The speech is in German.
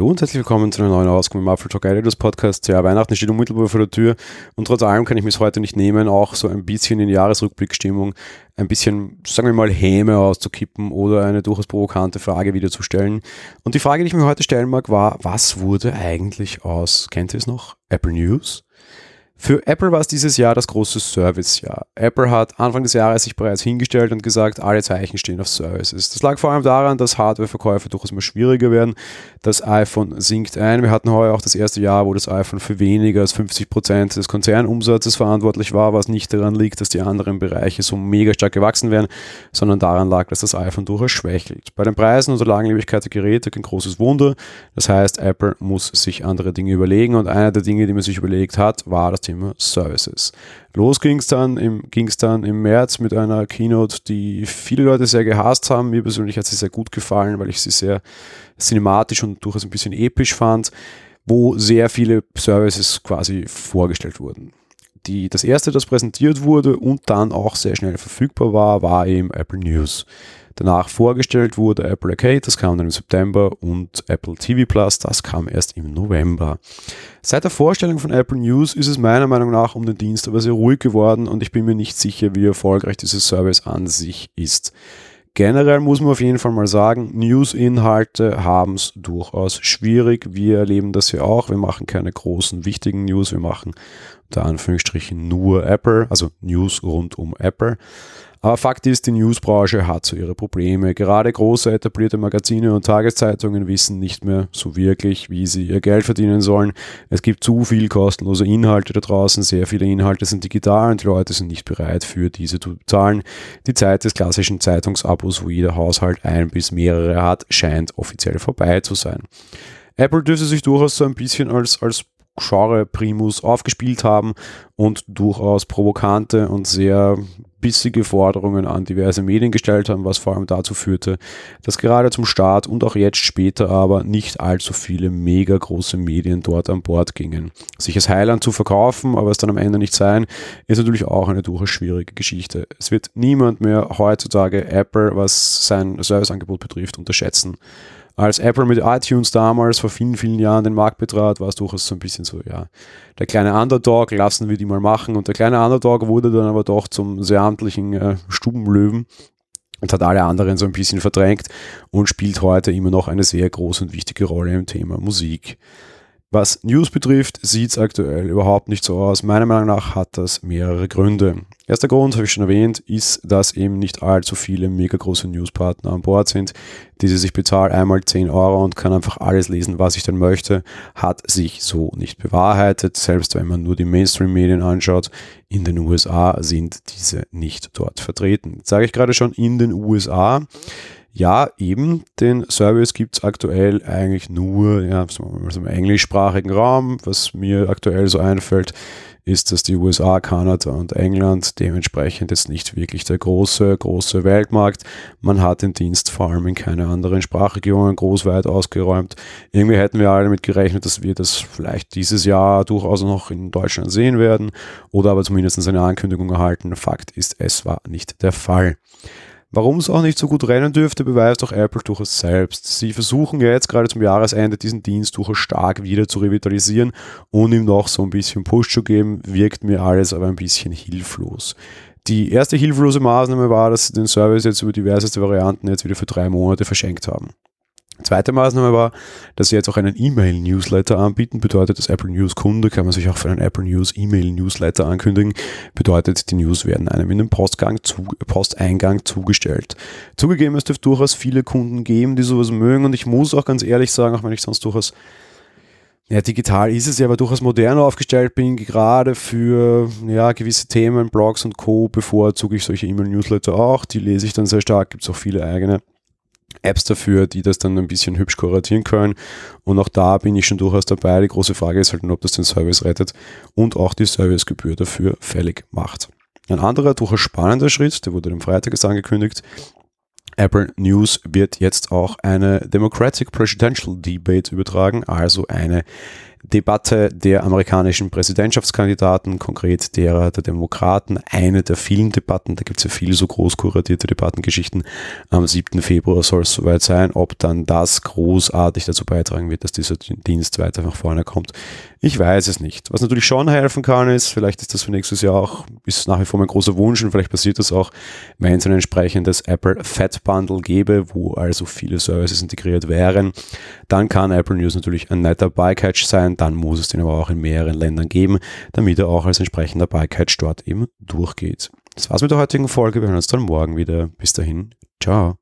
Hallo und herzlich willkommen zu einer neuen Ausgabe im Apple Talk Editors Podcast. Ja, Weihnachten steht unmittelbar vor der Tür und trotz allem kann ich mich heute nicht nehmen, auch so ein bisschen in Jahresrückblickstimmung ein bisschen, sagen wir mal, Häme auszukippen oder eine durchaus provokante Frage wiederzustellen. Und die Frage, die ich mir heute stellen mag, war, was wurde eigentlich aus, kennt ihr es noch, Apple News? Für Apple war es dieses Jahr das große Service-Jahr. Apple hat Anfang des Jahres sich bereits hingestellt und gesagt, alle Zeichen stehen auf Services. Das lag vor allem daran, dass Hardware-Verkäufe durchaus immer schwieriger werden. Das iPhone sinkt ein. Wir hatten heuer auch das erste Jahr, wo das iPhone für weniger als 50 Prozent des Konzernumsatzes verantwortlich war, was nicht daran liegt, dass die anderen Bereiche so mega stark gewachsen wären, sondern daran lag, dass das iPhone durchaus schwächelt. Bei den Preisen und der Langlebigkeit der Geräte kein großes Wunder. Das heißt, Apple muss sich andere Dinge überlegen und einer der Dinge, die man sich überlegt hat, war das Thema Services. Los ging es dann, dann im März mit einer Keynote, die viele Leute sehr gehasst haben. Mir persönlich hat sie sehr gut gefallen, weil ich sie sehr cinematisch und durchaus ein bisschen episch fand, wo sehr viele Services quasi vorgestellt wurden. Die, das erste, das präsentiert wurde und dann auch sehr schnell verfügbar war, war eben Apple News. Danach vorgestellt wurde Apple Arcade, das kam dann im September, und Apple TV Plus, das kam erst im November. Seit der Vorstellung von Apple News ist es meiner Meinung nach um den Dienst aber sehr ruhig geworden und ich bin mir nicht sicher, wie erfolgreich dieser Service an sich ist. Generell muss man auf jeden Fall mal sagen, News-Inhalte haben es durchaus schwierig. Wir erleben das ja auch. Wir machen keine großen, wichtigen News. Wir machen unter Anführungsstrichen nur Apple, also News rund um Apple. Aber Fakt ist, die Newsbranche hat so ihre Probleme. Gerade große etablierte Magazine und Tageszeitungen wissen nicht mehr so wirklich, wie sie ihr Geld verdienen sollen. Es gibt zu viel kostenlose Inhalte da draußen. Sehr viele Inhalte sind digital und die Leute sind nicht bereit, für diese zu bezahlen. Die Zeit des klassischen Zeitungsabos, wo jeder Haushalt ein bis mehrere hat, scheint offiziell vorbei zu sein. Apple dürfte sich durchaus so ein bisschen als, als Genre-Primus aufgespielt haben und durchaus provokante und sehr bissige Forderungen an diverse Medien gestellt haben, was vor allem dazu führte, dass gerade zum Start und auch jetzt später aber nicht allzu viele mega große Medien dort an Bord gingen. Sich als Heiland zu verkaufen, aber es dann am Ende nicht sein, ist natürlich auch eine durchaus schwierige Geschichte. Es wird niemand mehr heutzutage Apple, was sein Serviceangebot betrifft, unterschätzen als Apple mit iTunes damals vor vielen, vielen Jahren den Markt betrat, war es durchaus so ein bisschen so, ja, der kleine Underdog, lassen wir die mal machen. Und der kleine Underdog wurde dann aber doch zum sehr amtlichen äh, Stubenlöwen und hat alle anderen so ein bisschen verdrängt und spielt heute immer noch eine sehr große und wichtige Rolle im Thema Musik. Was News betrifft, sieht es aktuell überhaupt nicht so aus. Meiner Meinung nach hat das mehrere Gründe. Erster Grund, habe ich schon erwähnt, ist, dass eben nicht allzu viele mega große Newspartner an Bord sind. Diese sich bezahlt einmal 10 Euro und kann einfach alles lesen, was ich dann möchte, hat sich so nicht bewahrheitet. Selbst wenn man nur die Mainstream-Medien anschaut, in den USA sind diese nicht dort vertreten. Jetzt sage ich gerade schon in den USA. Ja, eben, den Service gibt es aktuell eigentlich nur ja, im englischsprachigen Raum. Was mir aktuell so einfällt, ist, dass die USA, Kanada und England dementsprechend jetzt nicht wirklich der große, große Weltmarkt. Man hat den Dienst vor allem in keine anderen Sprachregionen groß weit ausgeräumt. Irgendwie hätten wir alle damit gerechnet, dass wir das vielleicht dieses Jahr durchaus noch in Deutschland sehen werden oder aber zumindest eine Ankündigung erhalten. Fakt ist, es war nicht der Fall. Warum es auch nicht so gut rennen dürfte, beweist auch Apple durchaus selbst. Sie versuchen ja jetzt gerade zum Jahresende diesen Dienst durchaus stark wieder zu revitalisieren und ihm noch so ein bisschen Push zu geben, wirkt mir alles aber ein bisschen hilflos. Die erste hilflose Maßnahme war, dass sie den Service jetzt über diverseste Varianten jetzt wieder für drei Monate verschenkt haben. Zweite Maßnahme war, dass sie jetzt auch einen E-Mail-Newsletter anbieten. Bedeutet, als Apple News Kunde kann man sich auch für einen Apple News E-Mail-Newsletter ankündigen. Bedeutet, die News werden einem in den Postgang zu, Posteingang zugestellt. Zugegeben, es dürfte durchaus viele Kunden geben, die sowas mögen. Und ich muss auch ganz ehrlich sagen, auch wenn ich sonst durchaus ja, digital ist es ja, aber durchaus modern aufgestellt bin, gerade für ja, gewisse Themen, Blogs und Co. bevorzuge ich solche E-Mail-Newsletter auch. Die lese ich dann sehr stark, gibt es auch viele eigene. Apps dafür, die das dann ein bisschen hübsch kuratieren können. Und auch da bin ich schon durchaus dabei. Die große Frage ist halt, ob das den Service rettet und auch die Servicegebühr dafür fällig macht. Ein anderer durchaus spannender Schritt, der wurde am Freitag jetzt angekündigt. Apple News wird jetzt auch eine Democratic Presidential Debate übertragen, also eine Debatte der amerikanischen Präsidentschaftskandidaten, konkret derer der Demokraten, eine der vielen Debatten, da gibt es ja viele so groß kuratierte Debattengeschichten. Am 7. Februar soll es soweit sein, ob dann das großartig dazu beitragen wird, dass dieser Dienst weiter nach vorne kommt. Ich weiß es nicht. Was natürlich schon helfen kann, ist, vielleicht ist das für nächstes Jahr auch, ist nach wie vor mein großer Wunsch und vielleicht passiert das auch, wenn es ein entsprechendes Apple Fat Bundle gäbe, wo also viele Services integriert wären, dann kann Apple News natürlich ein netter Bycatch sein, dann muss es den aber auch in mehreren Ländern geben, damit er auch als entsprechender Bycatch dort eben durchgeht. Das war's mit der heutigen Folge. Wir hören uns dann morgen wieder. Bis dahin. Ciao.